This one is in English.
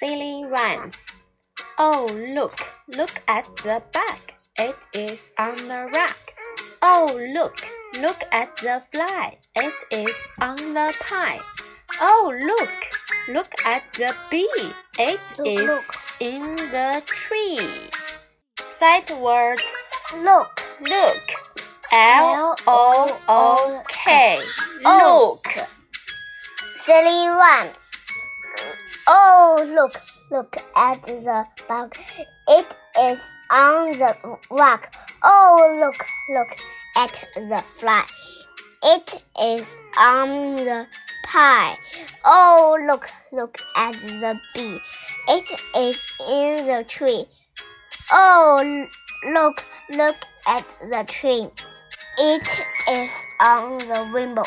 silly rhymes. Oh, look, look at the bag. It is on the rack. Oh, look, look at the fly. It is on the pie. Oh, look, look at the bee. It Look, is look. in the tree. Sight word, Look. look. L O O K. Look. Silly rhymes. Oh, look, look at the bug. It is on the rock. Oh, look, look at the fly. It is on the pie. Oh, look, look at the bee. It is in the tree. Oh, look, look at the tree. It is on the window.